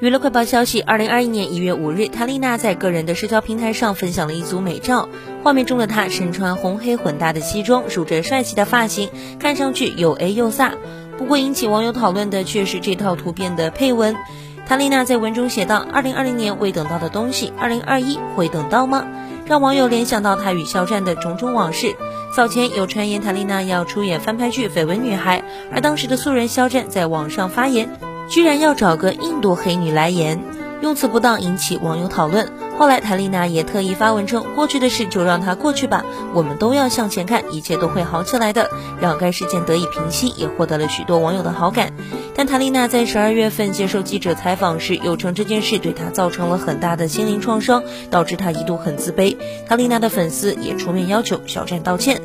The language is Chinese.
娱乐快报消息：二零二一年一月五日，塔丽娜在个人的社交平台上分享了一组美照，画面中的她身穿红黑混搭的西装，梳着帅气的发型，看上去又 A 又飒。不过引起网友讨论的却是这套图片的配文。塔丽娜在文中写道：“二零二零年未等到的东西，二零二一会等到吗？”让网友联想到她与肖战的种种往事。早前有传言塔丽娜要出演翻拍剧《绯闻女孩》，而当时的素人肖战在网上发言。居然要找个印度黑女来演，用词不当引起网友讨论。后来谭丽娜也特意发文称，过去的事就让它过去吧，我们都要向前看，一切都会好起来的，让该事件得以平息，也获得了许多网友的好感。但谭丽娜在十二月份接受记者采访时，又称这件事对她造成了很大的心灵创伤，导致她一度很自卑。谭丽娜的粉丝也出面要求肖战道歉。